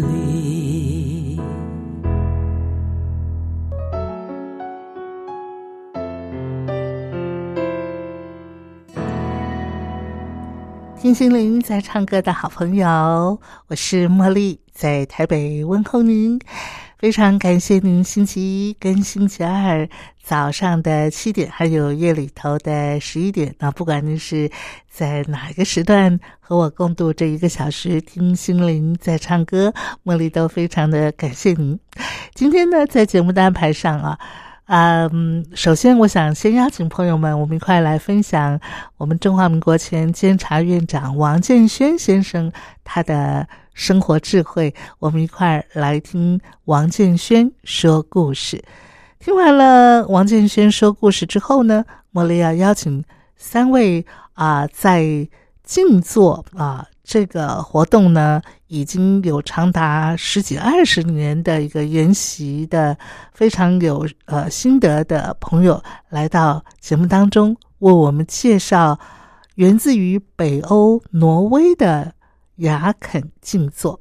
离听心灵在唱歌的好朋友，我是茉莉，在台北问候您。非常感谢您星期一跟星期二早上的七点，还有夜里头的十一点。那不管您是在哪一个时段和我共度这一个小时，听心灵在唱歌，茉莉都非常的感谢您。今天呢，在节目的安排上啊，嗯，首先我想先邀请朋友们，我们一块来分享我们中华民国前监察院长王建轩先生他的。生活智慧，我们一块来听王建轩说故事。听完了王建轩说故事之后呢，茉莉要邀请三位啊，在静坐啊这个活动呢，已经有长达十几二十年的一个研习的非常有呃心得的朋友，来到节目当中，为我们介绍源自于北欧挪威的。雅肯静坐。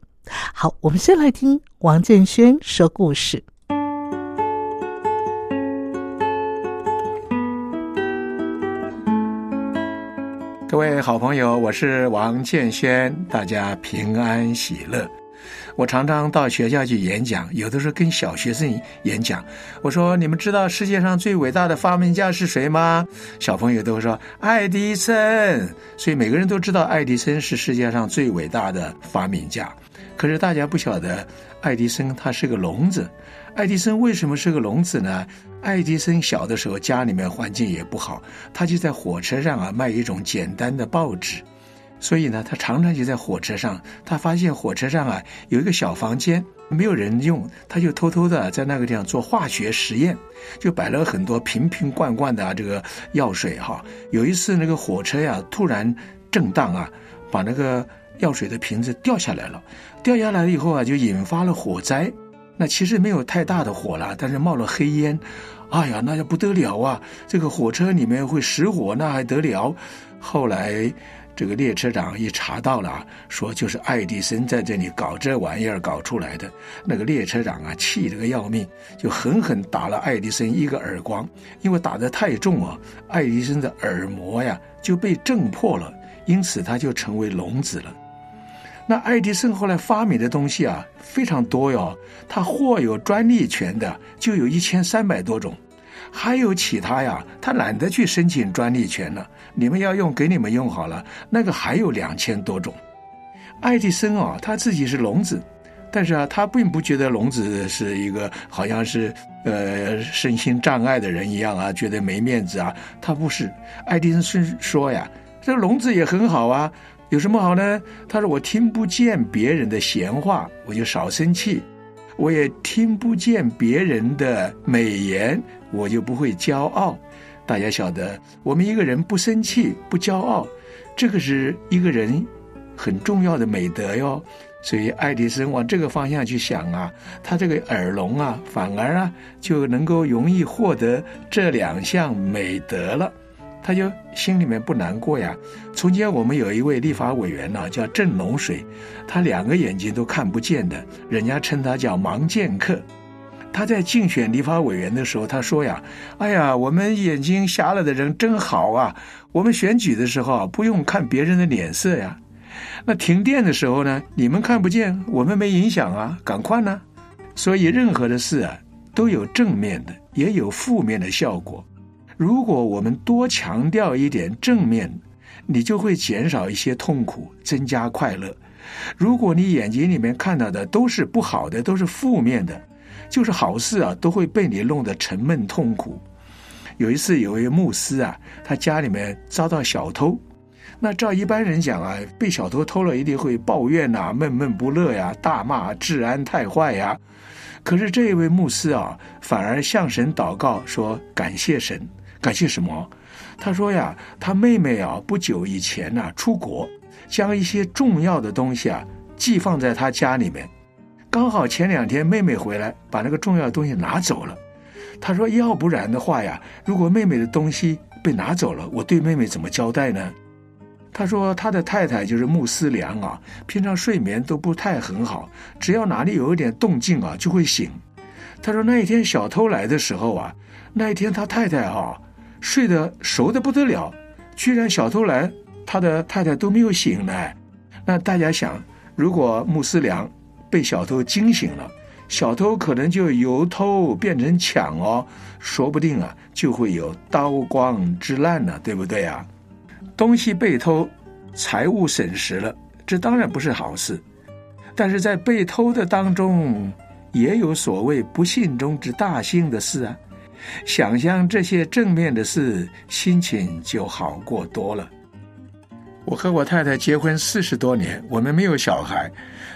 好，我们先来听王建轩说故事。各位好朋友，我是王建轩，大家平安喜乐。我常常到学校去演讲，有的时候跟小学生演讲。我说：“你们知道世界上最伟大的发明家是谁吗？”小朋友都会说：“爱迪生。”所以每个人都知道爱迪生是世界上最伟大的发明家。可是大家不晓得，爱迪生他是个聋子。爱迪生为什么是个聋子呢？爱迪生小的时候家里面环境也不好，他就在火车上啊卖一种简单的报纸。所以呢，他常常就在火车上。他发现火车上啊有一个小房间没有人用，他就偷偷的在那个地方做化学实验，就摆了很多瓶瓶罐罐的啊这个药水哈。有一次那个火车呀突然震荡啊，把那个药水的瓶子掉下来了。掉下来了以后啊，就引发了火灾。那其实没有太大的火了，但是冒了黑烟。哎呀，那就不得了啊！这个火车里面会失火，那还得了？后来。这个列车长一查到了，说就是爱迪生在这里搞这玩意儿搞出来的。那个列车长啊，气得个要命，就狠狠打了爱迪生一个耳光。因为打得太重啊，爱迪生的耳膜呀就被震破了，因此他就成为聋子了。那爱迪生后来发明的东西啊非常多哟，他获有专利权的就有一千三百多种。还有其他呀，他懒得去申请专利权了。你们要用，给你们用好了。那个还有两千多种。爱迪生啊，他自己是聋子，但是啊，他并不觉得聋子是一个好像是呃身心障碍的人一样啊，觉得没面子啊。他不是。爱迪生是说呀，这聋子也很好啊，有什么好呢？他说我听不见别人的闲话，我就少生气；我也听不见别人的美言。我就不会骄傲，大家晓得，我们一个人不生气、不骄傲，这个是一个人很重要的美德哟。所以爱迪生往这个方向去想啊，他这个耳聋啊，反而啊就能够容易获得这两项美德了，他就心里面不难过呀。从前我们有一位立法委员呢，叫郑龙水，他两个眼睛都看不见的，人家称他叫盲剑客。他在竞选立法委员的时候，他说呀：“哎呀，我们眼睛瞎了的人真好啊！我们选举的时候不用看别人的脸色呀。那停电的时候呢，你们看不见，我们没影响啊，赶快呢。所以任何的事啊，都有正面的，也有负面的效果。如果我们多强调一点正面，你就会减少一些痛苦，增加快乐。如果你眼睛里面看到的都是不好的，都是负面的，就是好事啊，都会被你弄得沉闷痛苦。有一次，有一位牧师啊，他家里面遭到小偷。那照一般人讲啊，被小偷偷了一定会抱怨呐，闷闷不乐呀，大骂治安太坏呀。可是这一位牧师啊，反而向神祷告说：“感谢神，感谢什么？”他说呀，他妹妹啊，不久以前呢出国，将一些重要的东西啊寄放在他家里面，刚好前两天妹妹回来，把那个重要的东西拿走了。他说：“要不然的话呀，如果妹妹的东西被拿走了，我对妹妹怎么交代呢？”他说：“他的太太就是穆斯良啊，平常睡眠都不太很好，只要哪里有一点动静啊，就会醒。”他说：“那一天小偷来的时候啊，那一天他太太啊睡得熟的不得了，居然小偷来，他的太太都没有醒来。那大家想，如果穆斯良被小偷惊醒了，小偷可能就由偷变成抢哦，说不定啊就会有刀光之难呢，对不对啊？”东西被偷，财物损失了，这当然不是好事。但是在被偷的当中，也有所谓不幸中之大幸的事啊！想象这些正面的事，心情就好过多了。我和我太太结婚四十多年，我们没有小孩，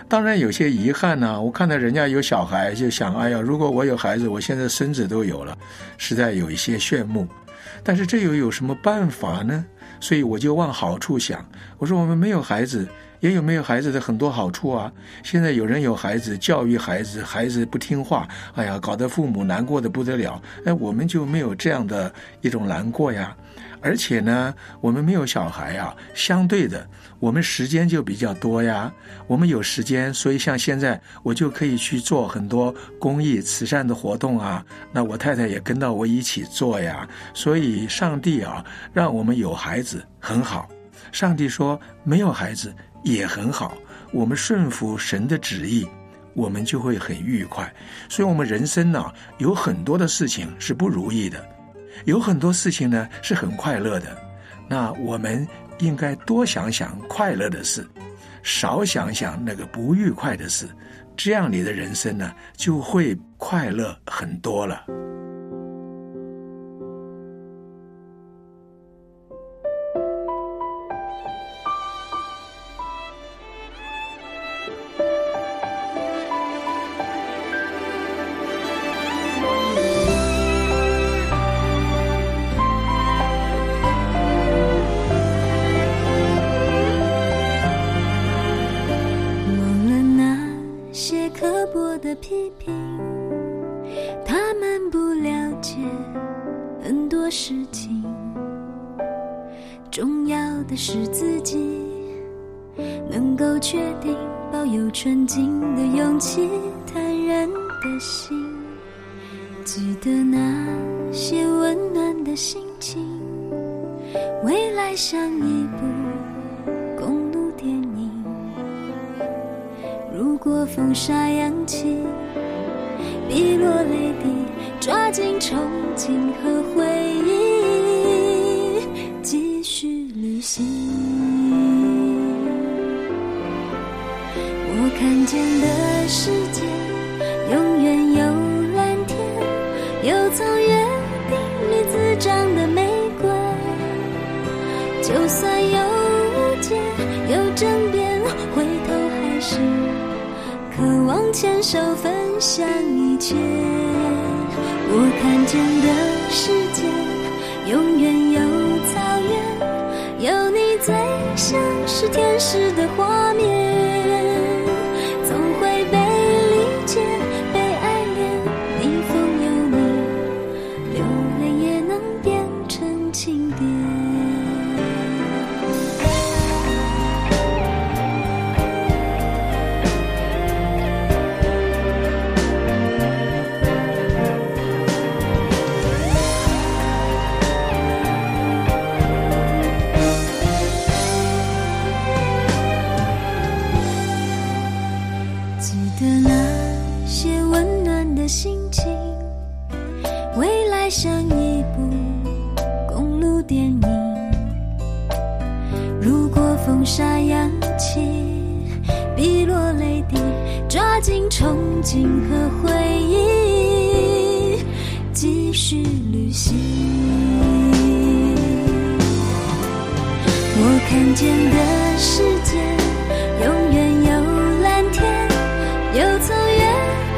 当然有些遗憾呢。我看到人家有小孩，就想：哎呀，如果我有孩子，我现在孙子都有了，实在有一些炫目。但是这又有什么办法呢？所以我就往好处想，我说我们没有孩子，也有没有孩子的很多好处啊。现在有人有孩子，教育孩子，孩子不听话，哎呀，搞得父母难过的不得了。哎，我们就没有这样的一种难过呀。而且呢，我们没有小孩啊，相对的，我们时间就比较多呀。我们有时间，所以像现在，我就可以去做很多公益慈善的活动啊。那我太太也跟到我一起做呀。所以，上帝啊，让我们有孩子很好。上帝说没有孩子也很好。我们顺服神的旨意，我们就会很愉快。所以，我们人生呢，有很多的事情是不如意的。有很多事情呢是很快乐的，那我们应该多想想快乐的事，少想想那个不愉快的事，这样你的人生呢就会快乐很多了。爱像是天使的画面。心和回忆，继续旅行。我看见的世界，永远有蓝天，有从约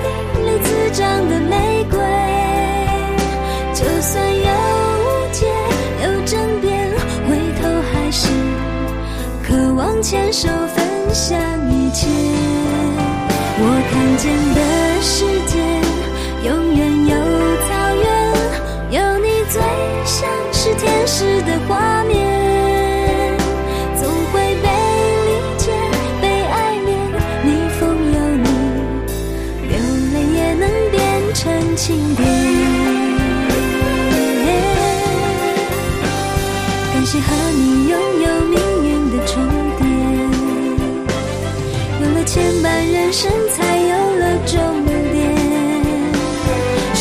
定里滋长的玫瑰。就算有误解，有争辩，回头还是渴望牵手分享一切。间的世界，永远有草原，有你最像是天使的花。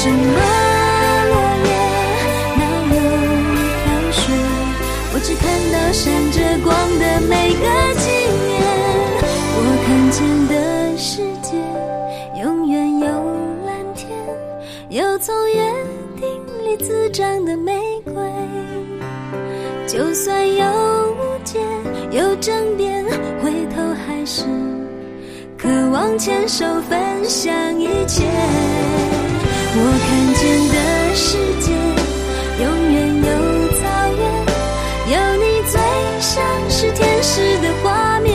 什么落叶，哪有飘雪？我只看到闪着光的每个纪念。我看见的世界，永远有蓝天，有从约定里滋长的玫瑰。就算有误解，有争辩，回头还是渴望牵手分享一切。我看见的世界，永远有草原，有你最像是天使的画面。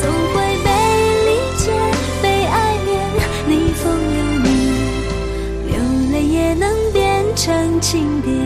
总会被理解，被爱恋，逆风有你，流泪也能变成经典。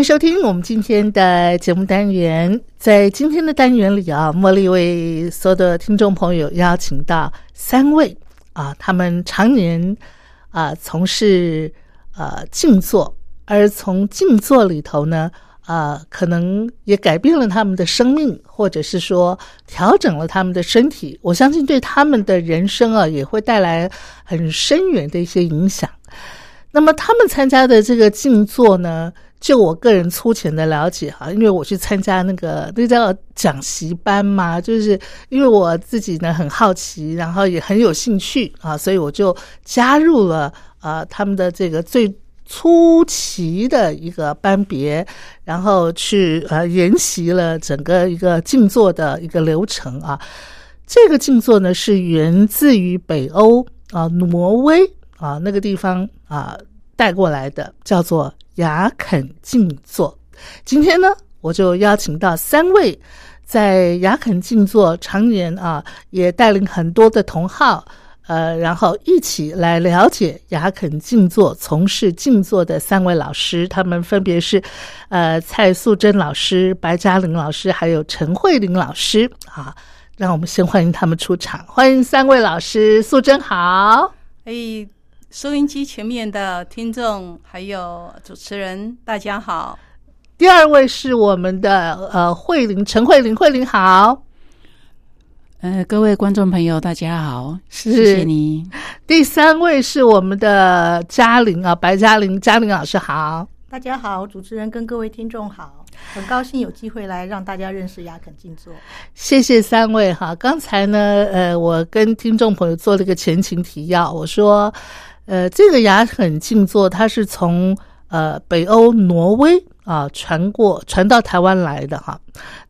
迎收听我们今天的节目单元。在今天的单元里啊，茉莉为所有的听众朋友邀请到三位啊，他们常年啊从事呃静坐，而从静坐里头呢，啊，可能也改变了他们的生命，或者是说调整了他们的身体。我相信对他们的人生啊，也会带来很深远的一些影响。那么他们参加的这个静坐呢，就我个人粗浅的了解哈，因为我去参加那个那叫讲习班嘛，就是因为我自己呢很好奇，然后也很有兴趣啊，所以我就加入了啊他们的这个最初期的一个班别，然后去呃研习了整个一个静坐的一个流程啊。这个静坐呢是源自于北欧啊挪威。啊，那个地方啊带过来的叫做雅肯静坐。今天呢，我就邀请到三位在雅肯静坐常年啊，也带领很多的同好，呃，然后一起来了解雅肯静坐、从事静坐的三位老师，他们分别是呃蔡素贞老师、白嘉玲老师，还有陈慧玲老师啊。让我们先欢迎他们出场，欢迎三位老师，素贞好，哎。收音机前面的听众还有主持人，大家好。第二位是我们的呃慧玲，陈慧玲，慧玲好。呃，各位观众朋友，大家好，谢谢你。第三位是我们的嘉玲啊，白嘉玲，嘉玲老师好。大家好，主持人跟各位听众好，很高兴有机会来让大家认识雅肯静坐。谢谢三位哈。刚才呢，呃，我跟听众朋友做了一个前情提要，我说。呃，这个牙肯静坐，它是从呃北欧挪威啊传过传到台湾来的哈。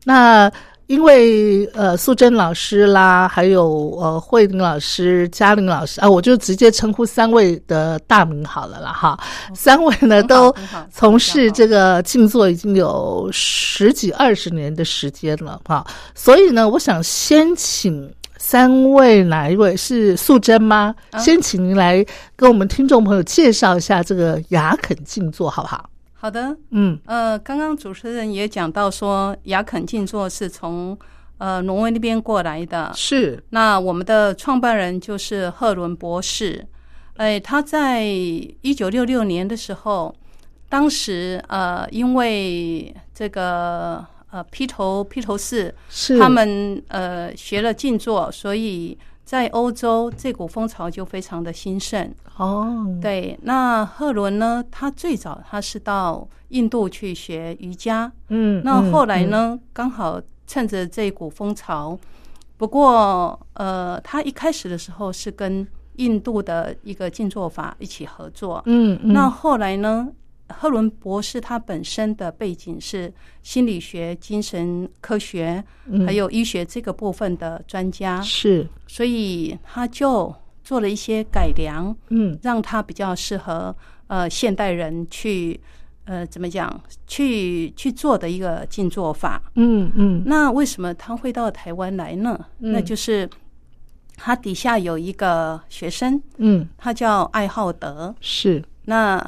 那因为呃素贞老师啦，还有呃慧玲老师、嘉玲老师啊，我就直接称呼三位的大名好了啦哈。三位呢都从事这个静坐已经有十几二十年的时间了哈，所以呢，我想先请。三位哪一位是素贞吗？先请您来跟我们听众朋友介绍一下这个雅肯静坐，好不好？好的，嗯呃，刚刚主持人也讲到说，雅肯静坐是从呃挪威那边过来的。是那我们的创办人就是赫伦博士，哎，他在一九六六年的时候，当时呃，因为这个呃披头披头士是他们呃学了静坐，所以在欧洲这股风潮就非常的兴盛。哦，对，那赫伦呢，他最早他是到印度去学瑜伽，嗯，那后来嗯？呢，刚好趁着这股风潮，不过呃，他一开始的时候是跟印度的一个静坐法一起合作，嗯嗯，那后来呢，赫伦博士他本身的背景是心理学、精神科学嗯。还有医学这个部分的专家，是。所以他就做了一些改良，嗯。让他比较适合呃现代人去呃怎么讲去去做的一个静坐法。嗯嗯。那为什么他会到台湾来呢？嗯。那就是他底下有一个学生，嗯。他叫艾浩德。是。那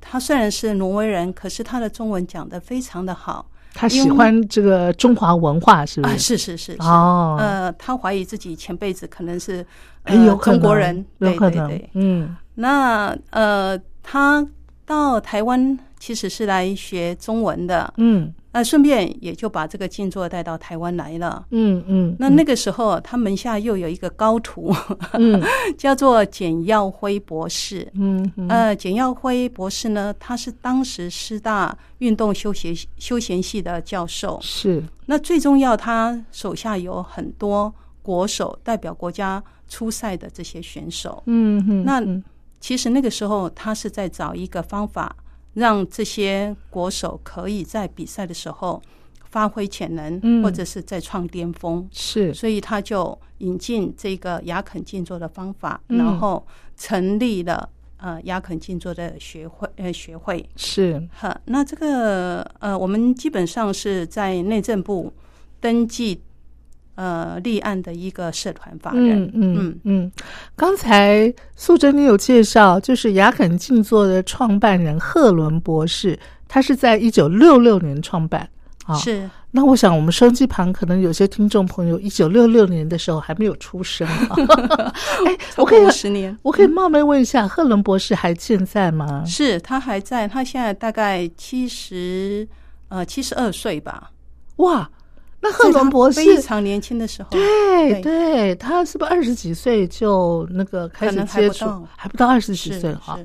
他虽然是挪威人，可是他的中文讲得非常的好他喜欢这个中华文化，是不啊！是？是是是是。哦，呃，他怀疑自己前辈子可能是哎呃有可能中国人，对有可能对对，嗯那呃，他到台湾其实是来学中文的，嗯那顺便也就把这个静坐带到台湾来了。嗯嗯，那那个时候，他门下又有一个高徒，嗯 叫做简耀辉博士。嗯嗯呃，简耀辉博士呢，他是当时师大运动休闲休闲系的教授。是那最重要，他手下有很多国手代表国家出赛的这些选手。嗯嗯那嗯其实那个时候，他是在找一个方法，让这些国手可以在比赛的时候发挥潜能，嗯或者是再创巅峰。是所以他就引进这个雅肯静坐的方法，嗯然后成立了呃雅肯静坐的学会呃学会。是哈，那这个呃，我们基本上是在内政部登记呃立案的一个社团法人。嗯嗯嗯，刚才素贞你有介绍，就是雅肯静坐的创办人赫伦博士，他是在一九六六年创办。啊，是那我想我们收机旁可能有些听众朋友一九六六年的时候还没有出生啊。哎，我可以十年，我可以冒昧问一下，赫伦博士还健在吗？是他还在，他现在大概七十呃七十二岁吧。哇，那赫伦博士非常年轻的时候，对对对，他是不是二十几岁就那个开始接触还不到二十几是岁哈？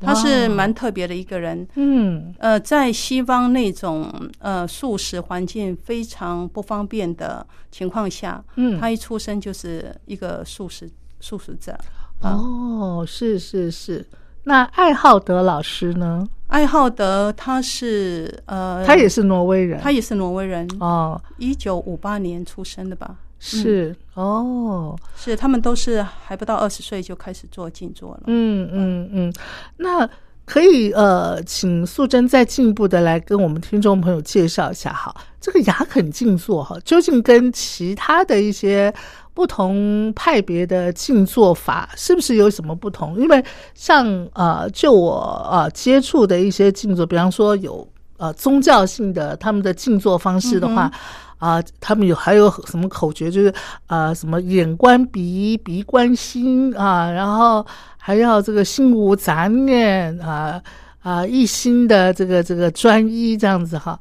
他是蛮特别的一个人。嗯呃，在西方那种呃素食环境非常不方便的情况下，嗯，他一出生就是一个素食素食者。啊哦，是是是。那艾浩德老师呢？艾浩德他是呃，他也是挪威人，他也是挪威人，哦，一九五八年出生的吧？是。哦，是他们都是还不到二十岁就开始做静坐了。嗯嗯嗯。那可以呃，请素贞再进一步的来跟我们听众朋友介绍一下哈，这个雅肯静坐哈，究竟跟其他的一些不同派别的静坐法是不是有什么不同？因为像呃，就我呃接触的一些静坐，比方说有呃宗教性的他们的静坐方式的话。啊，他们有还有什么口诀？就是啊，什么眼观鼻，鼻观心啊，然后还要这个心无杂念啊啊，一心的这个这个专一这样子哈。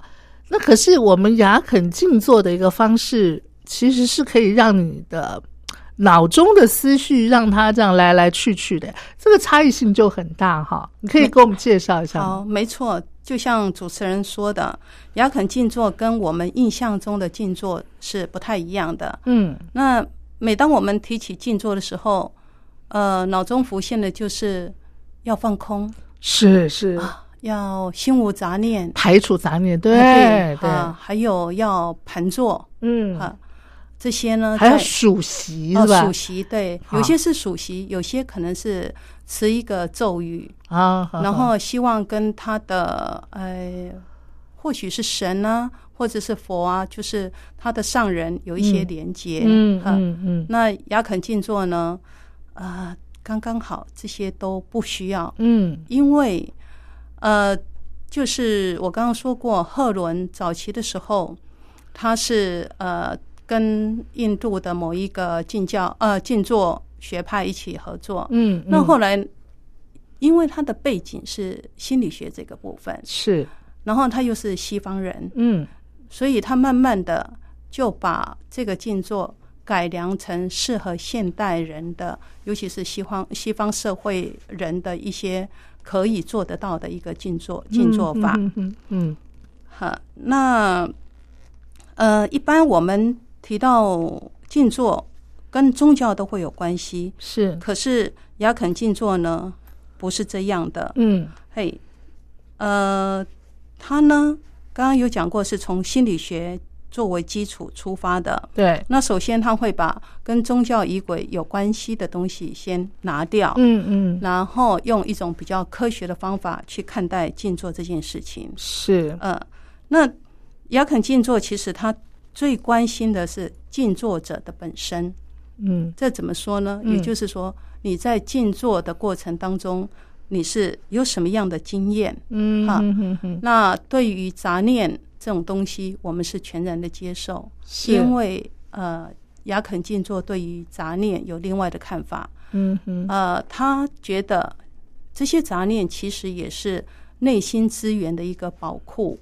那可是我们雅肯静坐的一个方式，其实是可以让你的脑中的思绪让它这样来来去去的，这个差异性就很大哈。你可以给我们介绍一下好，吗？没错，就像主持人说的，雅肯静坐跟我们印象中的静坐是不太一样的。嗯。那每当我们提起静坐的时候，呃，脑中浮现的就是要放空，是是，要心无杂念，排除杂念，对对，啊，还有要盘坐。嗯，啊，这些呢，还要在数息哦是吧？数息，对，有些是数息，有些可能是持一个咒语，啊，然后希望跟他的呃，或许是神啊，或者是佛啊，就是他的上人有一些连接。嗯嗯嗯。那雅肯静坐呢，啊、刚刚好，这些都不需要，嗯。因为呃，就是我刚刚说过，赫伦早期的时候，他是呃跟印度的某一个静教呃静坐学派一起合作。嗯，那嗯后来，因为他的背景是心理学这个部分，是，然后他又是西方人，嗯所以他慢慢的就把这个静坐改良成适合现代人的，尤其是西方西方社会人的一些可以做得到的一个静坐静坐法。嗯嗯嗯哈，那呃，一般我们提到静坐跟宗教都会有关系，是，可是雅肯静坐呢不是这样的。嗯嘿，呃，他呢刚刚有讲过，是从心理学作为基础出发的。对，那首先他会把跟宗教仪轨有关系的东西先拿掉，嗯嗯然后用一种比较科学的方法去看待静坐这件事情。是，呃，那雅肯静坐其实他最关心的是静坐者的本身。嗯这怎么说呢？嗯也就是说，你在静坐的过程当中，你是有什么样的经验？嗯哈那对于杂念这种东西，我们是全然的接受，是因为呃，雅肯静坐对于杂念有另外的看法。嗯哼呃，他觉得这些杂念其实也是内心资源的一个宝库，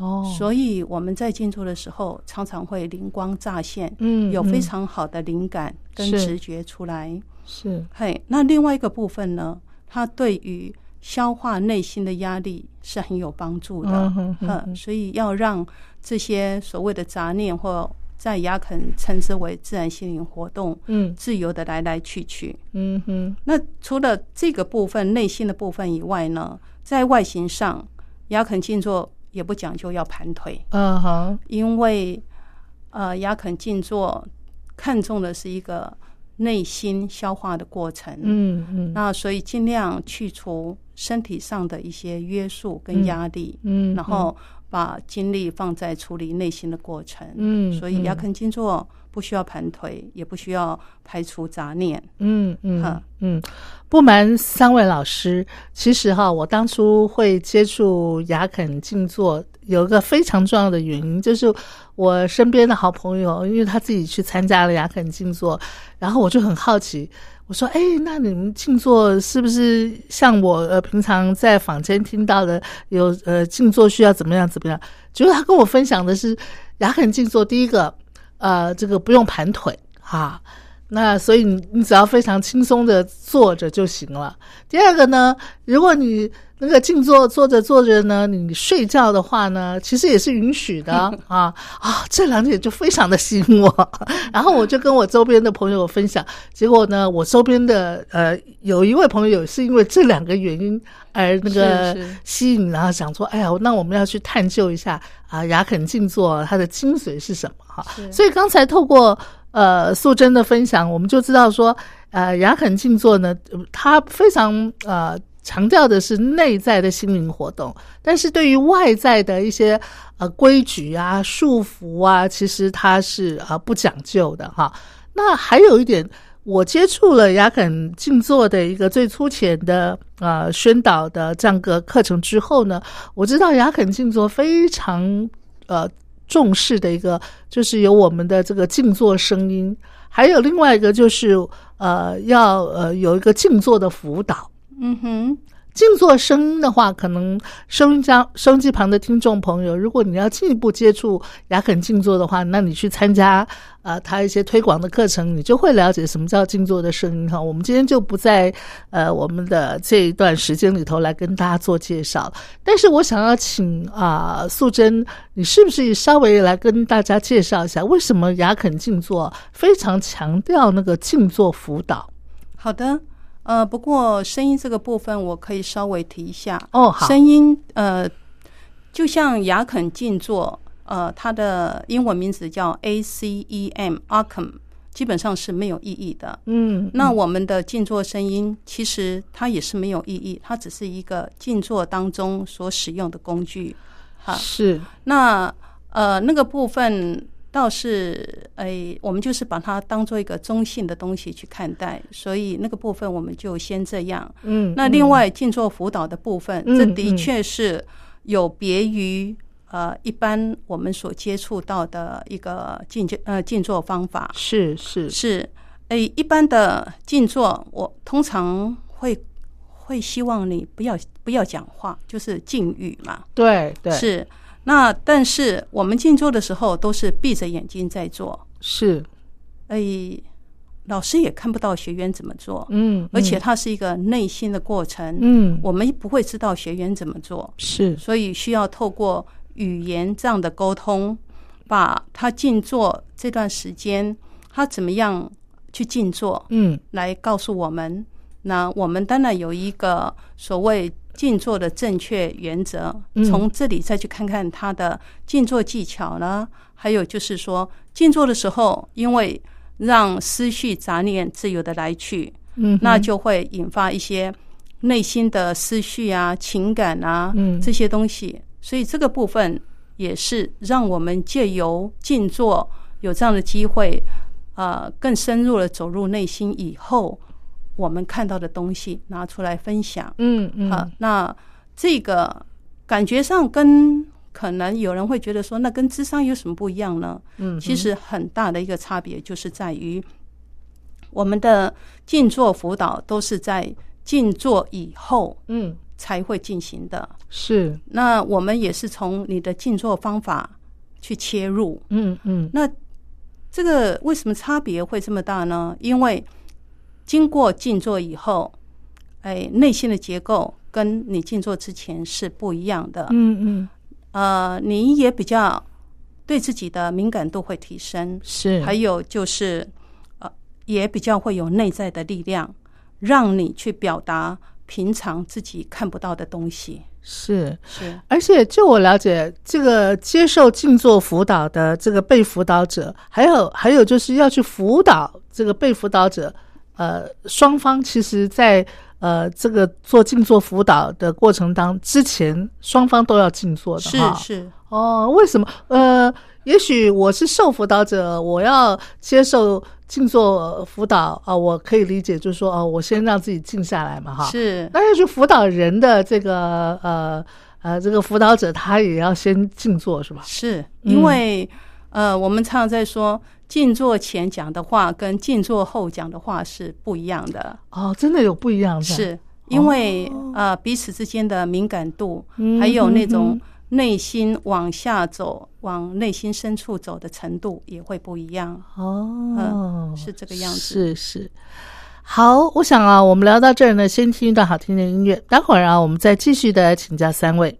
哦，所以我们在静坐的时候，常常会灵光乍现，嗯有非嗯。常好的灵感跟直觉出来。是，嘿，那另外一个部分呢，它对于消化内心的压力是很有帮助的。嗯所以要让这些所谓的杂念，或在雅肯称之为自然心灵活动，嗯。自由的来来去去。嗯哼。那除了这个部分内心的部分以外呢，在外形上，雅肯静坐也不讲究要盘腿，嗯哼，因为呃，雅肯静坐看重的是一个内心消化的过程。嗯嗯。那所以尽量去除身体上的一些约束跟压力，嗯，然后把精力放在处理内心的过程。嗯，所以雅嗯肯静坐不需要盘腿，也不需要排除杂念。嗯嗯哈嗯，不瞒三位老师，其实哈，我当初会接触雅肯静坐，有一个非常重要的原因，就是我身边的好朋友，因为他自己去参加了雅肯静坐，然后我就很好奇。我说：“哎，那你们静坐是不是像我呃平常在坊间听到的有呃静坐需要怎么样怎么样？”结果他跟我分享的是雅肯静坐，第一个呃这个不用盘腿哈、那所以你你只要非常轻松的坐着就行了。第二个呢，如果你那个静坐坐着坐着呢，你睡觉的话呢，其实也是允许的 啊啊！这两点就非常的吸引我，然后我就跟我周边的朋友分享，结果呢，我周边的呃有一位朋友是因为这两个原因而那个吸引，然后想说，哎呀，那我们要去探究一下啊，雅肯静坐它的精髓是什么哈？所以刚才透过呃素贞的分享，我们就知道说，呃，雅肯静坐呢，呃它非常呃强调的是内在的心灵活动，但是对于外在的一些呃规矩啊、束缚啊，其实它是、呃不讲究的哈。那还有一点。我接触了雅肯静坐的一个最粗浅的呃宣导的这样个课程之后呢，我知道雅肯静坐非常呃重视的一个，就是有我们的这个静坐声音，还有另外一个就是呃要呃有一个静坐的辅导。嗯哼，静坐声音的话，可能收音家收音机旁的听众朋友，如果你要进一步接触雅肯静坐的话，那你去参加呃他一些推广的课程，你就会了解什么叫静坐的声音哈。我们今天就不在呃我们的这一段时间里头来跟大家做介绍，但是我想要请啊、素贞，你是不是稍微来跟大家介绍一下，为什么雅肯静坐非常强调那个静坐辅导？好的。呃，不过声音这个部分我可以稍微提一下。哦，好，声音呃，就像雅肯静坐，呃，它的英文名字叫 ACEM，ACM 基本上是没有意义的。嗯，那我们的静坐声音其实它也是没有意义，它只是一个静坐当中所使用的工具。哈，是那呃那个部分倒是诶，我们就是把它当做一个中性的东西去看待，所以那个部分我们就先这样。嗯，那另外静坐辅导的部分，嗯这的确是有别于呃一般我们所接触到的一个静坐呃静坐方法。是是是，诶，一般的静坐，我通常会会希望你不要不要讲话，就是静语嘛。对对是，那但是我们静坐的时候都是闭着眼睛在做，是，哎，老师也看不到学员怎么做，嗯，而且它是一个内心的过程，嗯。我们不会知道学员怎么做，是。所以需要透过语言这样的沟通，把他静坐这段时间他怎么样去静坐，嗯。来告诉我们。那我们当然有一个所谓静坐的正确原则，嗯从这里再去看看他的静坐技巧呢。还有就是说，静坐的时候，因为让思绪杂念自由的来去，嗯，那就会引发一些内心的思绪啊、情感啊嗯这些东西。所以这个部分也是让我们借由静坐有这样的机会，呃，更深入的走入内心以后，我们看到的东西拿出来分享。嗯嗯啊，那这个感觉上跟可能有人会觉得说，那跟智商有什么不一样呢？嗯，其实很大的一个差别就是在于，我们的静坐辅导都是在静坐以后嗯才会进行的。是，那我们也是从你的静坐方法去切入。嗯嗯那这个为什么差别会这么大呢？因为经过静坐以后，哎，内心的结构跟你静坐之前是不一样的。嗯嗯呃，你也比较对自己的敏感度会提升，是，还有就是呃，也比较会有内在的力量，让你去表达平常自己看不到的东西。是。是而且，就我了解，这个接受静坐辅导的这个被辅导者，还有还有就是要去辅导这个被辅导者，呃，双方其实在呃这个做静坐辅导的过程当之前，双方都要静坐的是哈。是，哦，为什么？呃，也许我是受辅导者，我要接受静坐辅导啊、我可以理解，就是说，哦，我先让自己静下来嘛，哈。是那要去辅导人的这个呃呃这个辅导者，他也要先静坐是吧？是，嗯因为、呃，我们常常在说，静坐前讲的话跟静坐后讲的话是不一样的，哦，真的有不一样的，是因为、呃彼此之间的敏感度，嗯还有那嗯种内心往下走、往内心深处走的程度也会不一样。哦，是这个样子是是。好，我想啊，我们聊到这儿呢，先听一段好听的音乐，待会儿啊，我们再继续的请教三位。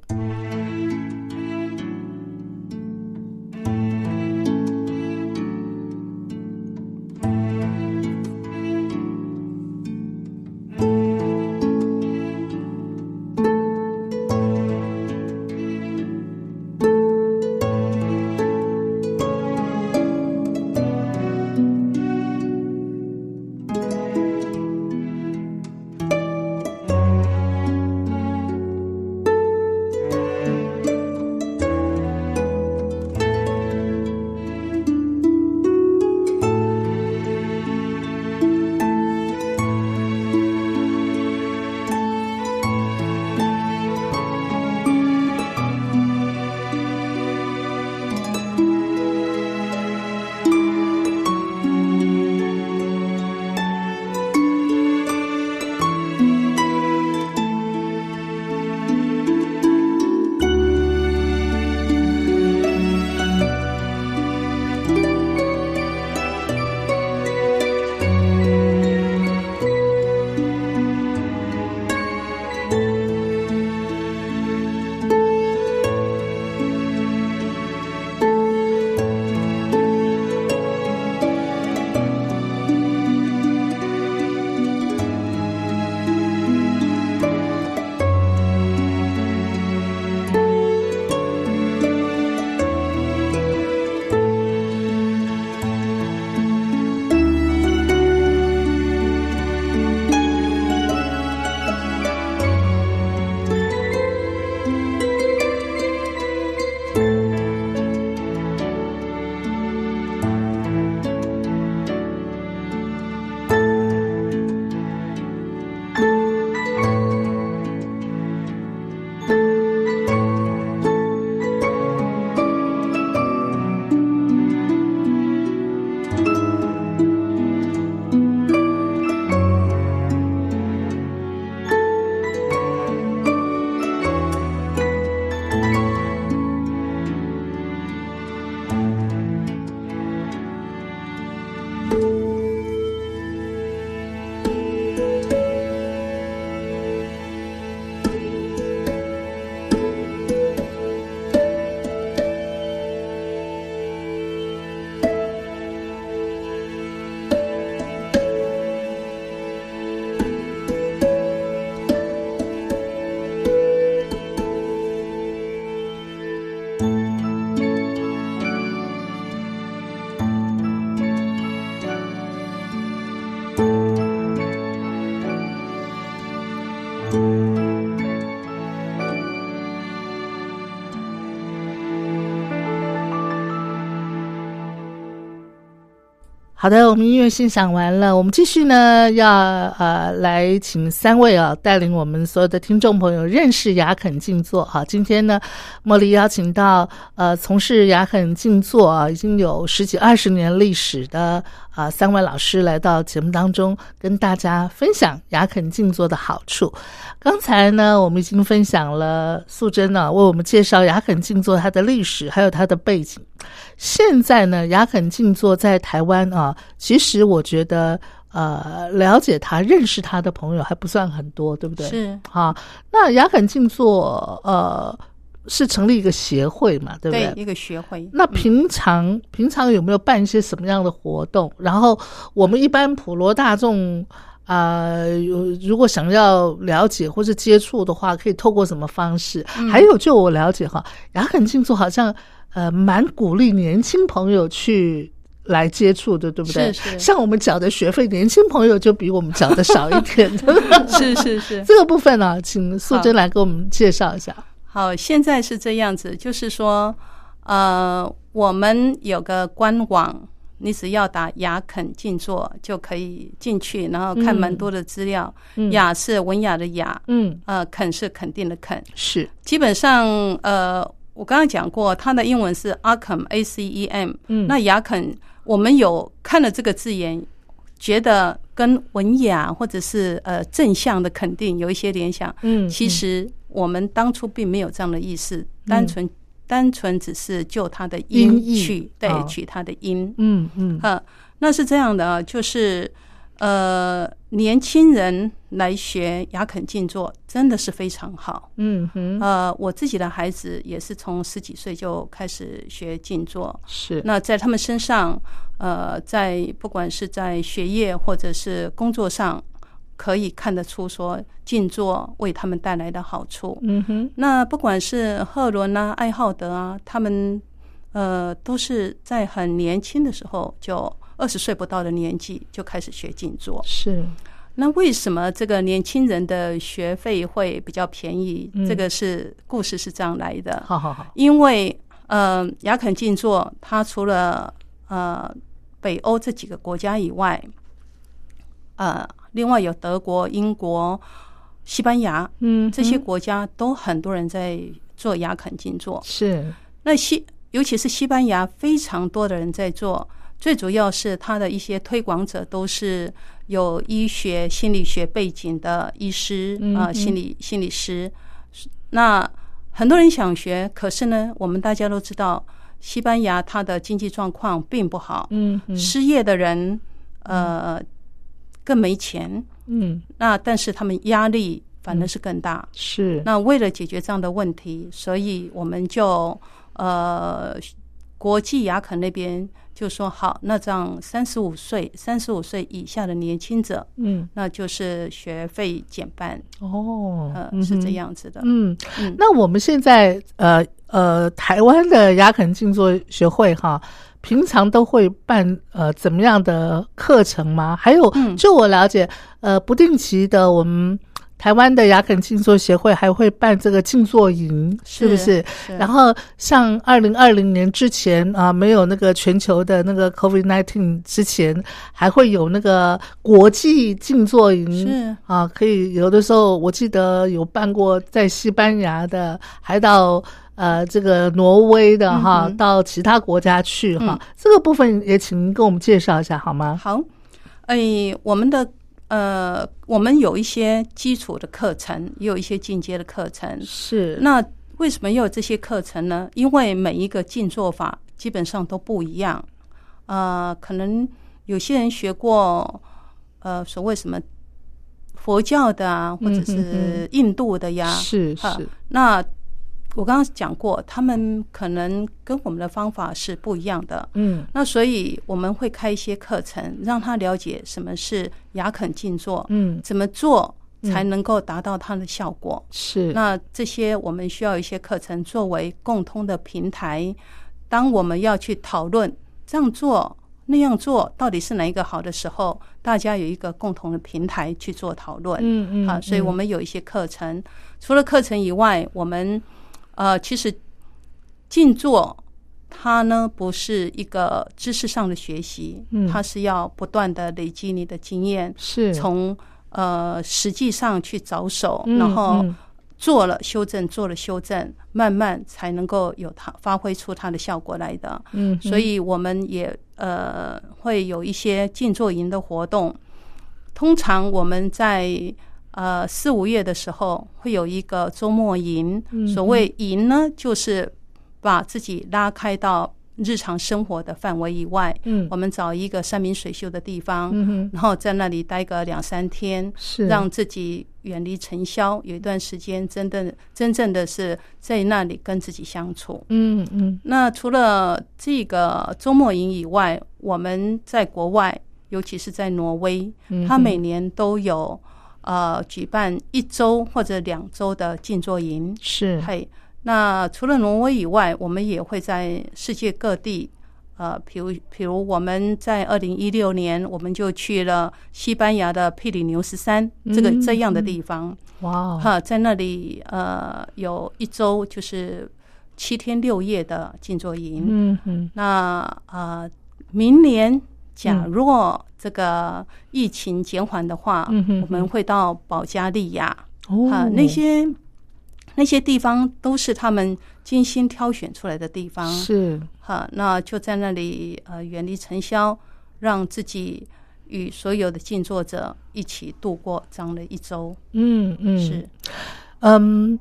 好的，我们音乐欣赏完了，我们继续呢，要呃来请三位啊带领我们所有的听众朋友认识雅肯静坐。好，今天呢，茉莉邀请到呃从事雅肯静坐啊已经有十几二十年历史的啊三位老师来到节目当中，跟大家分享雅肯静坐的好处。刚才呢，我们已经分享了素贞呢为我们介绍雅肯静坐它的历史，还有它的背景。现在呢，雅肯静坐在台湾啊，其实我觉得呃，了解他、认识他的朋友还不算很多，对不对？是啊。那雅肯静坐呃是成立一个协会嘛，对不对？一个学会。那平常、平常有没有办一些什么样的活动？然后我们一般普罗大众啊，有如果想要了解或是接触的话，可以透过什么方式？还有，就我了解哈，雅肯静坐好像。呃，蛮鼓励年轻朋友去来接触的，对不对？是是。像我们缴的学费，年轻朋友就比我们缴的少一点。是是是。这个部分呢，请素贞来给我们介绍一下。好，现在是这样子，就是说，呃，我们有个官网，你只要打雅肯静坐就可以进去，然后看蛮多的资料。雅是文雅的雅，嗯，呃，肯是肯定的肯，是。基本上，呃。我刚刚讲过，它的英文是 Acem，A C E M。嗯，那雅肯，我们有看了这个字眼，觉得跟文雅或者是呃正向的肯定有一些联想。嗯，其实我们当初并没有这样的意思，单纯单纯只是就它的音去，对，取它的音。嗯嗯，啊，那是这样的啊，就是。呃，年轻人来学雅肯静坐真的是非常好。嗯哼，呃，我自己的孩子也是从十几岁就开始学静坐。是，那在他们身上，呃，在不管是在学业或者是工作上，可以看得出说静坐为他们带来的好处。嗯哼，那不管是赫伦啊、艾浩德啊，他们呃都是在很年轻的时候就。二十岁不到的年纪就开始学静坐，是。那为什么这个年轻人的学费会比较便宜？这个是故事是这样来的。好好好。因为呃，雅肯静坐，它除了呃北欧这几个国家以外，呃，另外有德国、英国、西班牙，嗯，这些国家都很多人在做雅肯静坐。是。那西，尤其是西班牙，非常多的人在做。最主要是他的一些推广者都是有医学、心理学背景的医师啊，心理心理师。那很多人想学，可是呢，我们大家都知道，西班牙它的经济状况并不好，嗯，失业的人呃更没钱，嗯，那但是他们压力反而是更大。是。那为了解决这样的问题，所以我们就呃国际牙肯那边。就说好，那这样三十五岁、三十五岁以下的年轻者，嗯，那就是学费减半哦，呃，是这样子的，嗯嗯。那我们现在呃呃，台湾的牙肯静坐学会哈，平常都会办呃怎么样的课程吗？还有，就我了解，呃，不定期的我们。台湾的雅肯静坐协会还会办这个静坐营，是不是？然后像二零二零年之前啊，没有那个全球的那个 COVID nineteen 之前，还会有那个国际静坐营，是啊，可以有的时候我记得有办过在西班牙的，还到呃这个挪威的哈，到其他国家去哈。这个部分也请您跟我们介绍一下好吗？好，哎，我们的。呃，我们有一些基础的课程，也有一些进阶的课程。是。那为什么有这些课程呢？因为每一个静坐法基本上都不一样。呃，可能有些人学过，呃，所谓什么佛教的啊，或者是印度的呀。是是。那。我刚刚讲过，他们可能跟我们的方法是不一样的。嗯，那所以我们会开一些课程，让他了解什么是牙肯静坐，嗯，怎么做才能够达到它的效果。是，那这些我们需要一些课程作为共通的平台。当我们要去讨论这样做那样做到底是哪一个好的时候，大家有一个共同的平台去做讨论。嗯嗯，好，所以我们有一些课程。除了课程以外，我们呃，其实静坐它呢不是一个知识上的学习，嗯它是要不断的累积你的经验，是从呃实际上去着手，嗯然后嗯做了修正，做了修正，慢慢才能够有它发挥出它的效果来的。嗯，所以我们也呃会有一些静坐营的活动。通常我们在呃四五月的时候会有一个周末营，嗯所谓营呢，就是把自己拉开到日常生活的范围以外。嗯。我们找一个山明水秀的地方，嗯然后在那里待个两三天，是。让自己远离尘嚣，有一段时间真的真正的是在那里跟自己相处。嗯嗯。那除了这个周末营以外，我们在国外，尤其是在挪威，嗯它每年都有呃举办一周或者两周的静坐营。是嘿，那除了挪威以外，我们也会在世界各地。呃，比如，比如我们在二零一六年，我们就去了西班牙的佩里牛斯山这个嗯这样的地方，哇哦哈，在那里呃有一周就是七天六夜的静坐营。嗯嗯那呃，明年假若这个疫情减缓的话，嗯哼我们会到保加利亚。哦。啊、那些那些地方都是他们精心挑选出来的地方。是。哈，那就在那里呃远离尘嚣，让自己与所有的静坐者一起度过这样的一周。嗯嗯。是。嗯，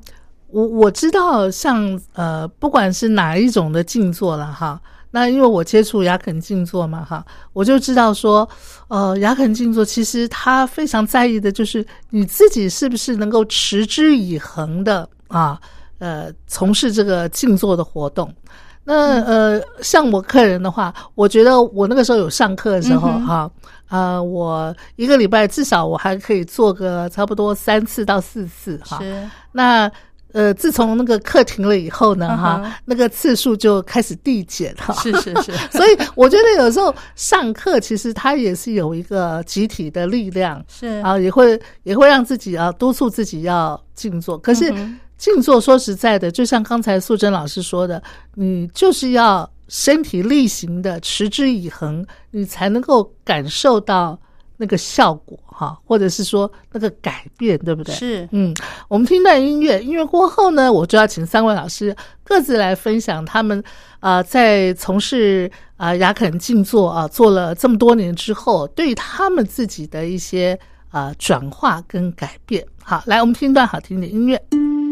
我我知道像呃，不管是哪一种的静坐了哈，那因为我接触雅肯静坐嘛哈，我就知道说，呃，雅肯静坐其实他非常在意的就是你自己是不是能够持之以恒的啊，呃，从事这个静坐的活动。那呃，像我客人的话，我觉得我那个时候有上课的时候哈，呃，我一个礼拜至少我还可以做个差不多三次到四次哈。是，那呃，自从那个课停了以后呢，嗯哈、哼那个次数就开始递减了。是是是，所以我觉得有时候上课其实它也是有一个集体的力量是啊，也会也会让自己啊督促自己要静坐。可是静坐说实在的，就像刚才素贞老师说的，你就是要身体力行的持之以恒，你才能够感受到那个效果哈，或者是说那个改变，对不对？是嗯，我们听段音乐，音乐过后呢，我就要请三位老师各自来分享他们啊、呃在从事啊、呃雅肯静坐啊、做了这么多年之后，对于他们自己的一些啊、呃转化跟改变。好，来，我们听一段好听的音乐。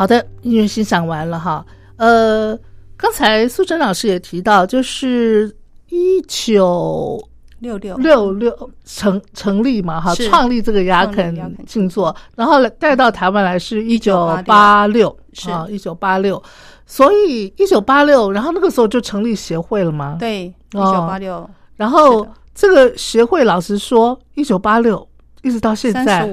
好的，音乐欣赏完了哈。呃，刚才素贞老师也提到，就是一九六六。六六成成立嘛，哈，创立这个雅肯静坐，然后来带到台湾来是一九八六，是啊，一九八六，所以一九八六，然后那个时候就成立协会了吗？，对，一哦九八六。然后这个协会，老实说，一九八六一直到现在。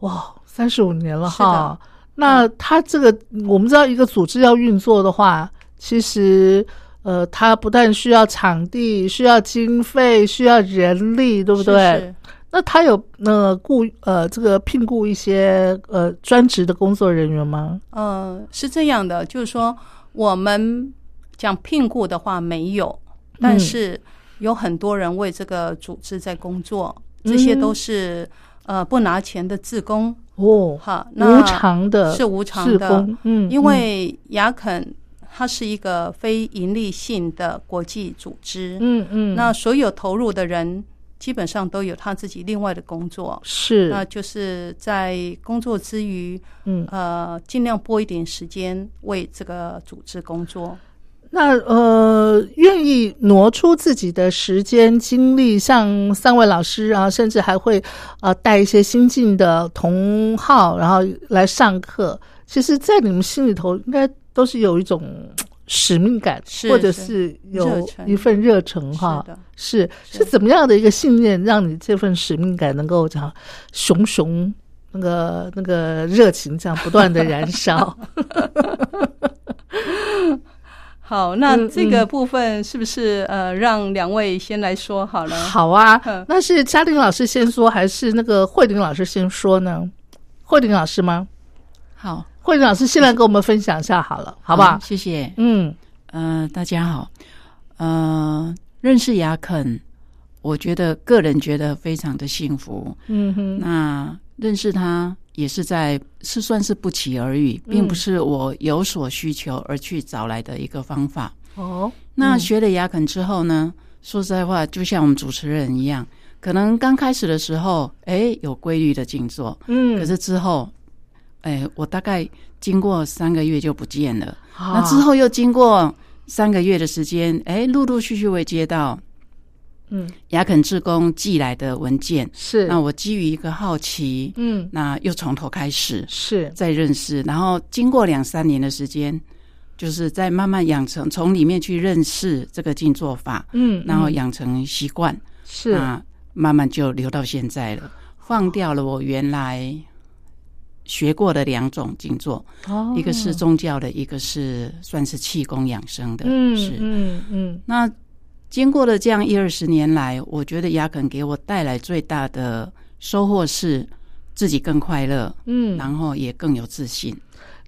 哇，三十五年了哈。那他这个，我们知道一个组织要运作的话，其实呃，它不但需要场地，需要经费，需要人力，对不对？是是那他有那雇呃这个聘雇一些呃专职的工作人员吗？呃，是这样的，就是说我们讲聘雇的话没有，但嗯是有很多人为这个组织在工作，这些嗯都是呃不拿钱的自工，哦，哈，那无偿的是无偿的，嗯，因为雅肯它是一个非盈利性的国际组织，嗯嗯，那所有投入的人基本上都有他自己另外的工作，是。那就是在工作之余，嗯，呃，尽量拨一点时间为这个组织工作。那呃，愿意挪出自己的时间精力，像三位老师啊，甚至还会呃带一些新进的同好，然后来上课。其实，在你们心里头，应该都是有一种使命感，是或者是是有一份热忱哈是。是是是怎么样的一个信念，让你这份使命感能够这样熊熊那个那个热情这样不断的燃烧？好，那嗯这个部分是不是呃，让两位先来说好了？好啊嗯，那是嘉玲老师先说，还是那个慧玲老师先说呢？慧玲老师吗？好，慧玲老师先来跟我们分享一下好了，好不好？谢谢。嗯呃，大家好，呃，认识雅肯，我觉得个人觉得非常的幸福。嗯哼，那认识他也是在是算是不期而遇，并不是我有所需求而去找来的一个方法。哦，那学了牙肯之后呢，说实在话，就像我们主持人一样，可能刚开始的时候，哎，有规律的静坐，嗯，可是之后，哎，我大概经过三个月就不见了。那那之后又经过三个月的时间，哎，陆陆续续会接到嗯。雅肯志工寄来的文件。是。那我基于一个好奇，嗯。那又从头开始是。再认识，然后经过两三年的时间，就是在慢慢养成，从里面去认识这个静坐法，嗯，然后嗯养成习惯，是。那慢慢就留到现在了。放掉了我原来学过的两种静坐，哦。一个是宗教的，一个是算是气功养生的，嗯是。嗯嗯。那经过了这样一二十年来，我觉得雅肯给我带来最大的收获是自己更快乐，嗯，然后也更有自信。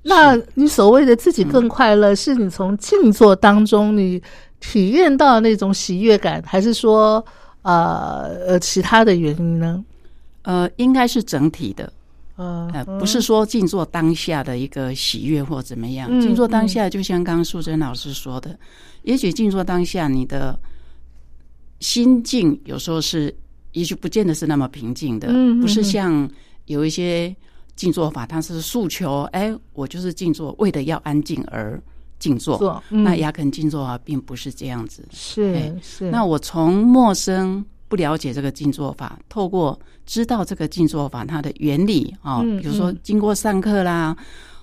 那你所谓的自己更快乐，是你从静坐当中你体验到那种喜悦感，还是说呃呃其他的原因呢？呃，应该是整体的，呃呃，不是说静坐当下的一个喜悦或怎么样。嗯静坐当下，就像刚刚素贞老师说的，也许静坐当下你的心境有时候是，也许不见得是那么平静的，不是嗯像有一些静坐法，它是诉求，哎，我就是静坐，为了要安静而静坐。那雅肯静坐法并不是这样子。是哎是那我从陌生不了解这个静坐法，透过知道这个静坐法它的原理啊、嗯比如说嗯经过上课啦，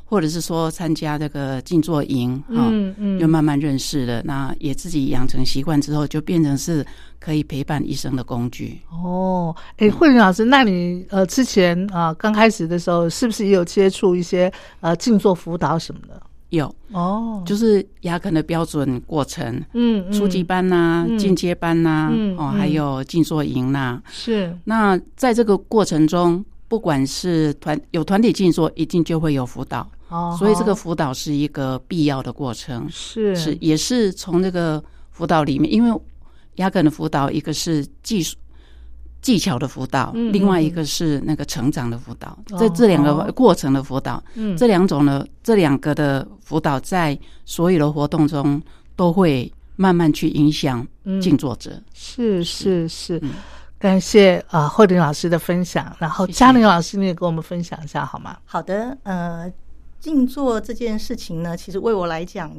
或者是说参加这个静坐营啊、嗯嗯。就慢慢认识了。那也自己养成习惯之后，就变成是可以陪伴一生的工具。哦，哎，慧玲老师，那你呃之前啊刚开始的时候，是不是也有接触一些呃静坐辅导什么的？有，哦，就是牙根的标准过程，嗯嗯。初级班呐、嗯。进阶班呐、哦，还有静坐营呐、是。那在这个过程中，不管是团有团体静坐，一定就会有辅导，哦，所以这个辅导是一个必要的过程，是是也是从这个辅导里面，因为雅肯的辅导，一个是技术。技巧的辅导，嗯另外一嗯个是那个成长的辅导，哦这这两个哦过程的辅导，嗯这两种呢，这两个的辅导在所有的活动中都会慢慢去影响嗯静坐者。是是是嗯，感谢啊、呃慧玲老师的分享，然后嘉玲老师你也跟我们分享一下好吗？好的，呃，静坐这件事情呢，其实为我来讲，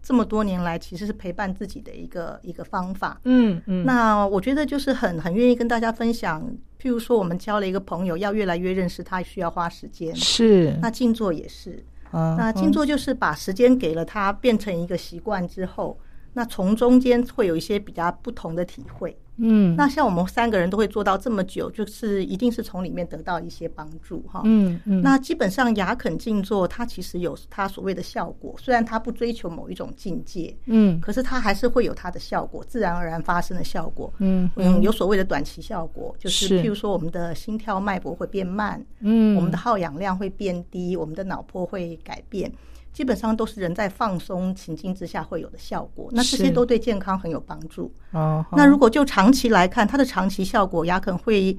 这么多年来其实是陪伴自己的一个一个方法。嗯嗯，那我觉得就是很很愿意跟大家分享，譬如说我们交了一个朋友，要越来越认识他，需要花时间。是那静坐也是，啊那静坐就是把时间给了他，变成一个习惯之后，那从中间会有一些比较不同的体会。嗯。那像我们三个人都会做到这么久，就是一定是从里面得到一些帮助哈。嗯嗯，那基本上雅肯静坐，它其实有它所谓的效果，虽然它不追求某一种境界，嗯。可是它还是会有它的效果，自然而然发生的效果。嗯嗯，有所谓的短期效果，就是是。譬如说我们的心跳脉搏会变慢，嗯，我们的耗氧量会变低，我们的脑波会改变，基本上都是人在放松情境之下会有的效果。那这些都对健康很有帮助。哦，那如果就长期来看，它的长期效果，雅肯会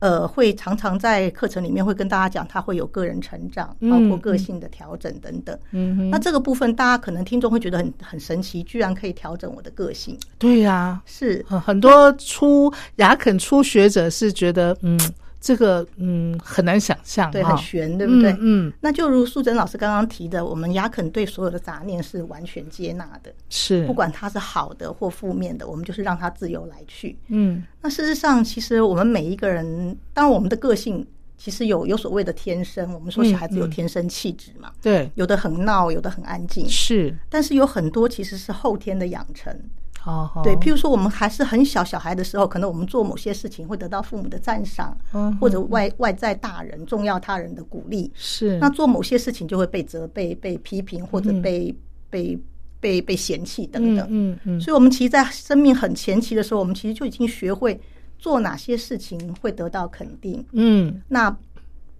呃会常常在课程里面会跟大家讲，它会有个人成长，包括嗯个性的调整等等。嗯哼，那这个部分，大家可能听众会觉得很很神奇，居然可以调整我的个性，对呀、是很很多初雅肯初学者是觉得，嗯，这个嗯很难想象，对，很悬，对不对？嗯，那就如素贞老师刚刚提的，我们雅肯对所有的杂念是完全接纳的，是。不管它是好的或负面的，我们就是让它自由来去。嗯。那事实上，其实我们每一个人，当然我们的个性其实有有所谓的天生，我们说小孩子有天生气质嘛，对。有的很闹，有的很安静，是，但是有很多其实是后天的养成。好好对，譬如说我们还是很小小孩的时候，可能我们做某些事情会得到父母的赞赏，嗯或者外外在大人重要他人的鼓励，是。那做某些事情就会被责备、被批评，或者被、被被被嫌弃等等。嗯嗯。所以，我们其实，在生命很前期的时候，我们其实就已经学会做哪些事情会得到肯定，嗯。那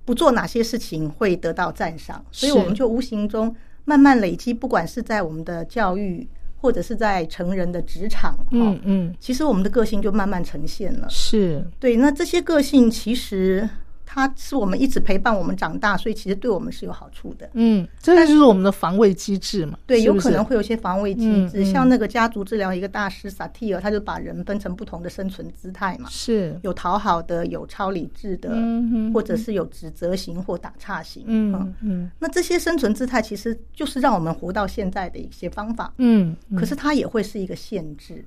不做哪些事情会得到赞赏。所以，我们就无形中慢慢累积，不管是在我们的教育，或者是在成人的职场，哦嗯嗯其实我们的个性就慢慢呈现了。是对，那这些个性其实它是我们一直陪伴我们长大，所以其实对我们是有好处的。嗯，这个就是我们的防卫机制嘛，对，有可能会有一些防卫机制，像那个家族治疗一个大师萨提尔，他就把人分成不同的生存姿态嘛，是。有讨好的，有超理智的，嗯或者是有指责型或打岔型。嗯嗯。那这些生存姿态其实就是让我们活到现在的一些方法，嗯，可是它也会是一个限制，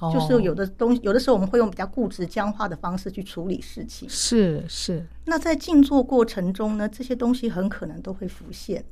哦就是有的东西，有的时候我们会用比较固执、僵化的方式去处理事情。是是。那在静坐过程中呢，这些东西很可能都会浮现，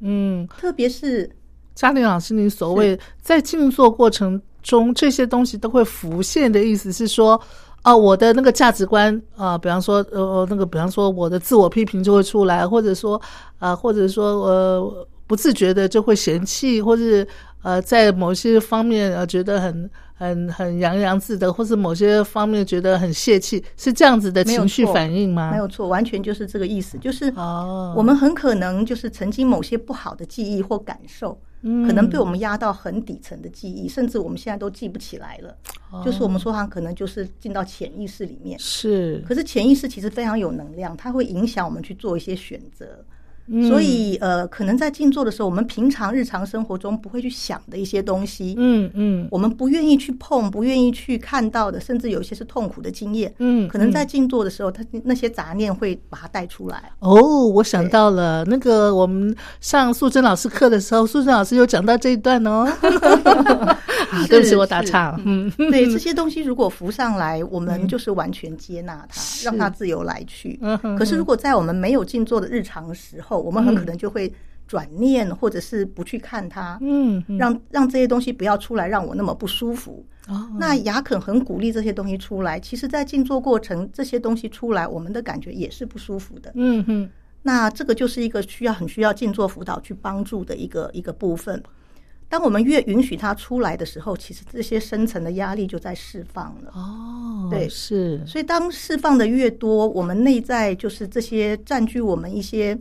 嗯，特别是嘉玲老师，你所谓在静坐过程中这些东西都会浮现的意思是说，啊，我的那个价值观啊、比方说呃那个，比方说我的自我批评就会出来，或者说啊、或者说呃不自觉的就会嫌弃，或者呃在某些方面呃觉得很很很洋洋自得，或是某些方面觉得很泄气，是这样子的情绪反应吗？没有错，完全就是这个意思，就是哦，我们很可能就是曾经某些不好的记忆或感受，嗯可能被我们压到很底层的记忆，甚至我们现在都记不起来了。哦就是我们说它可能就是进到潜意识里面，是可是潜意识其实非常有能量，它会影响我们去做一些选择。嗯。所以呃，可能在静坐的时候，我们平常日常生活中不会去想的一些东西，嗯嗯。我们不愿意去碰、不愿意去看到的，甚至有一些是痛苦的经验，嗯，可能嗯。在静坐的时候，他那些杂念会把它带出来。哦，我想到了，那个我们上素贞老师课的时候，素贞老师有讲到这一段哦。啊，是对不起，我打岔了。嗯，对这些东西，如果浮上来，我们就是完全接纳它，让它自由来去。可是，如果在我们没有静坐的日常时候，我们很可能就会转念，或者是不去看它，嗯，嗯让让这些东西不要出来，让我那么不舒服。哦那雅肯很鼓励这些东西出来，其实，在静坐过程，这些东西出来，我们的感觉也是不舒服的。嗯哼，那这个就是一个需要很需要静坐辅导去帮助的一个一个部分。当我们越允许它出来的时候，其实这些深层的压力就在释放了。哦，对是，所以，当释放的越多，我们内在就是这些占据我们一些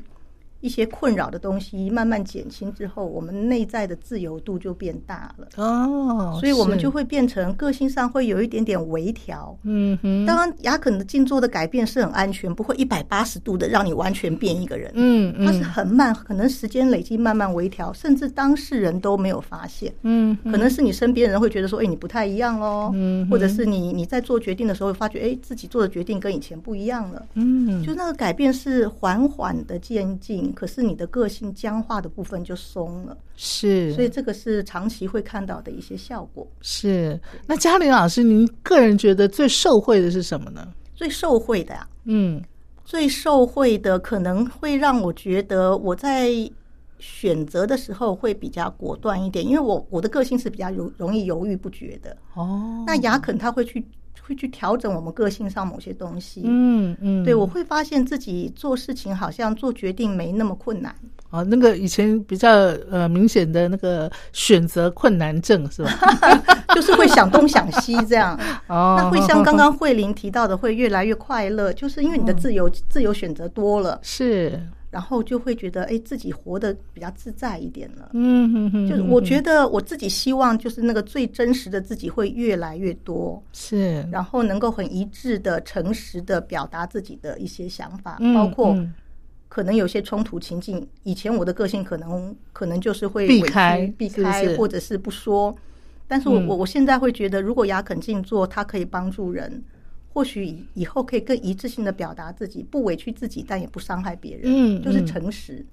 一些困扰的东西慢慢减轻之后，我们内在的自由度就变大了。哦，所以，我们就，会变成个性上会有一点点微调。嗯哼，当然，雅肯的静坐的改变是很安全，不会一百八十度的让你完全变一个人。嗯它是嗯很慢，可能时间累积慢慢微调，甚至当事人都没有发现。嗯，可能是你身边人会觉得说，哎，你不太一样喽，嗯或者是你你在做决定的时候发觉，哎，自己做的决定跟以前不一样了。嗯，就那个改变是缓缓的渐进，可是你的个性僵化的部分就松了，是，所以这个是长期会看到的一些效果。是。那嘉玲老师，您个人觉得最受惠的是什么呢？最受惠的呀、嗯最受惠的可能会让我觉得我在选择的时候会比较果断一点，因为我我的个性是比较容容易犹豫不决的。哦，那雅肯他会去会去调整我们个性上某些东西。嗯嗯，对，我会发现自己做事情好像做决定没那么困难。哦，那个以前比较呃明显的那个选择困难症是吧？就是会想东想西这样。哦，那会像刚刚慧玲提到的，会越来越快乐，就是因为你的自由、自由选择多了，是，然后就会觉得哎，自己活得比较自在一点了。嗯嗯嗯，就是我觉得我自己希望，就是那个最真实的自己会越来越多，是，然后能够很一致的、诚实的表达自己的一些想法，嗯包括嗯。可能有些冲突情境，以前我的个性可能可能就是会避开避开，是或者是不说。但是我嗯。我我现在会觉得，如果雅肯静坐，它可以帮助人，或许以以后可以更一致性的表达自己，不委屈自己，但也不伤害别人，嗯就是诚实。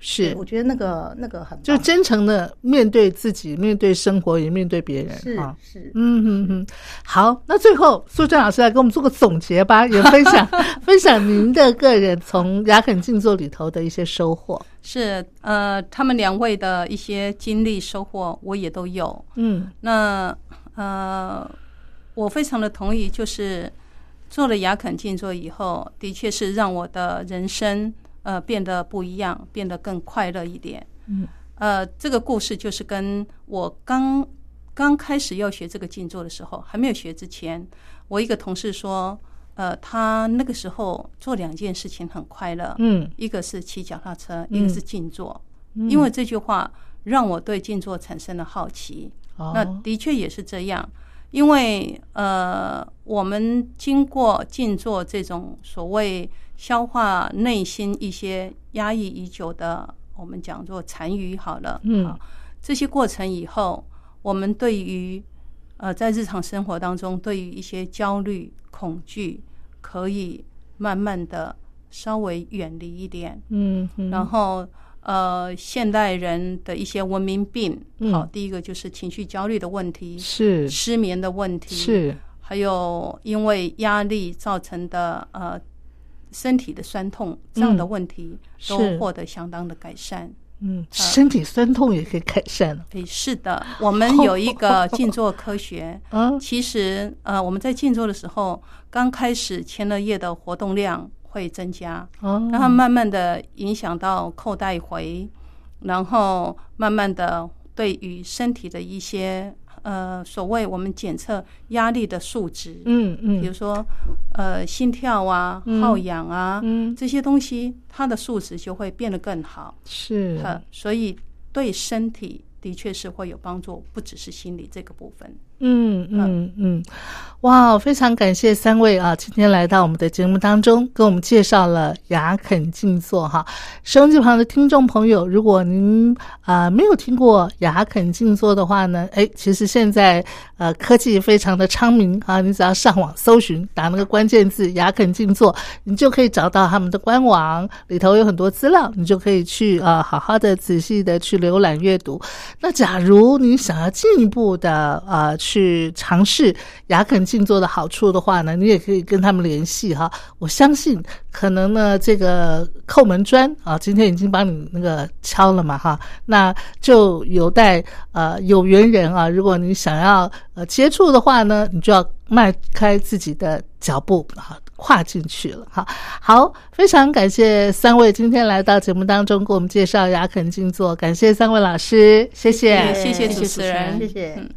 是，我觉得那个那个很棒就真诚的面对自己，面对生活，也面对别人是啊。是，嗯嗯嗯，好，那最后苏正老师来给我们做个总结吧，也分享 分享您的个人从雅肯静坐里头的一些收获。是呃，他们两位的一些经历收获，我也都有。嗯那呃，我非常的同意，就是做了雅肯静坐以后，的确是让我的人生呃变得不一样，变得更快乐一点。嗯，呃，这个故事就是跟我刚刚开始要学这个静坐的时候，还没有学之前，我一个同事说，呃，他那个时候做两件事情很快乐，嗯。一个是骑脚踏车，嗯一个是静坐。因为这句话让我对静坐产生了好奇。哦。那的确也是这样，因为呃，我们经过静坐这种所谓消化内心一些压抑已久的，我们讲做残余好了，嗯。好，这些过程以后，我们对于呃在日常生活当中，对于一些焦虑、恐惧，可以慢慢的稍微远离一点，嗯嗯，然后呃，现代人的一些文明病，嗯。好，第一个就是情绪焦虑的问题，是。失眠的问题，，是。还有因为压力造成的呃身体的酸痛这样的问题，都获得相当的改善。嗯，身体酸痛也可以改善。了。诶，是的，我们有一个 静坐科学，啊，其实呃，我们在静坐的时候，刚开始前额叶的活动量会增加，哦，让它慢慢的影响到扣带回，然后慢慢的对于身体的一些呃所谓我们检测压力的数值，嗯嗯，比如说呃心跳啊、嗯。耗氧啊、嗯。这些东西，它的数值就会变得更好。是。呃，所以对身体的确是会有帮助，不只是心理这个部分。嗯嗯嗯，哇，非常感谢三位啊，今天来到我们的节目当中，给我们介绍了雅肯静坐哈。收音机旁的听众朋友，如果您啊、没有听过雅肯静坐的话呢，哎，其实现在呃科技非常的昌明啊，你只要上网搜寻，打那个关键字雅肯静坐，你就可以找到他们的官网，里头有很多资料，你就可以去啊、好好的仔细的去浏览阅读。那假如你想要进一步的呃去尝试雅肯静坐的好处的话呢，你也可以跟他们联系哈。我相信可能呢这个叩门砖啊，今天已经帮你那个敲了嘛哈，那就有待呃有缘人啊，如果你想要呃接触的话呢，你就要迈开自己的脚步啊。跨进去了哈，好，非常感谢三位今天来到节目当中给我们介绍雅肯静坐，感谢三位老师，谢谢，谢谢谢主持人，谢谢嗯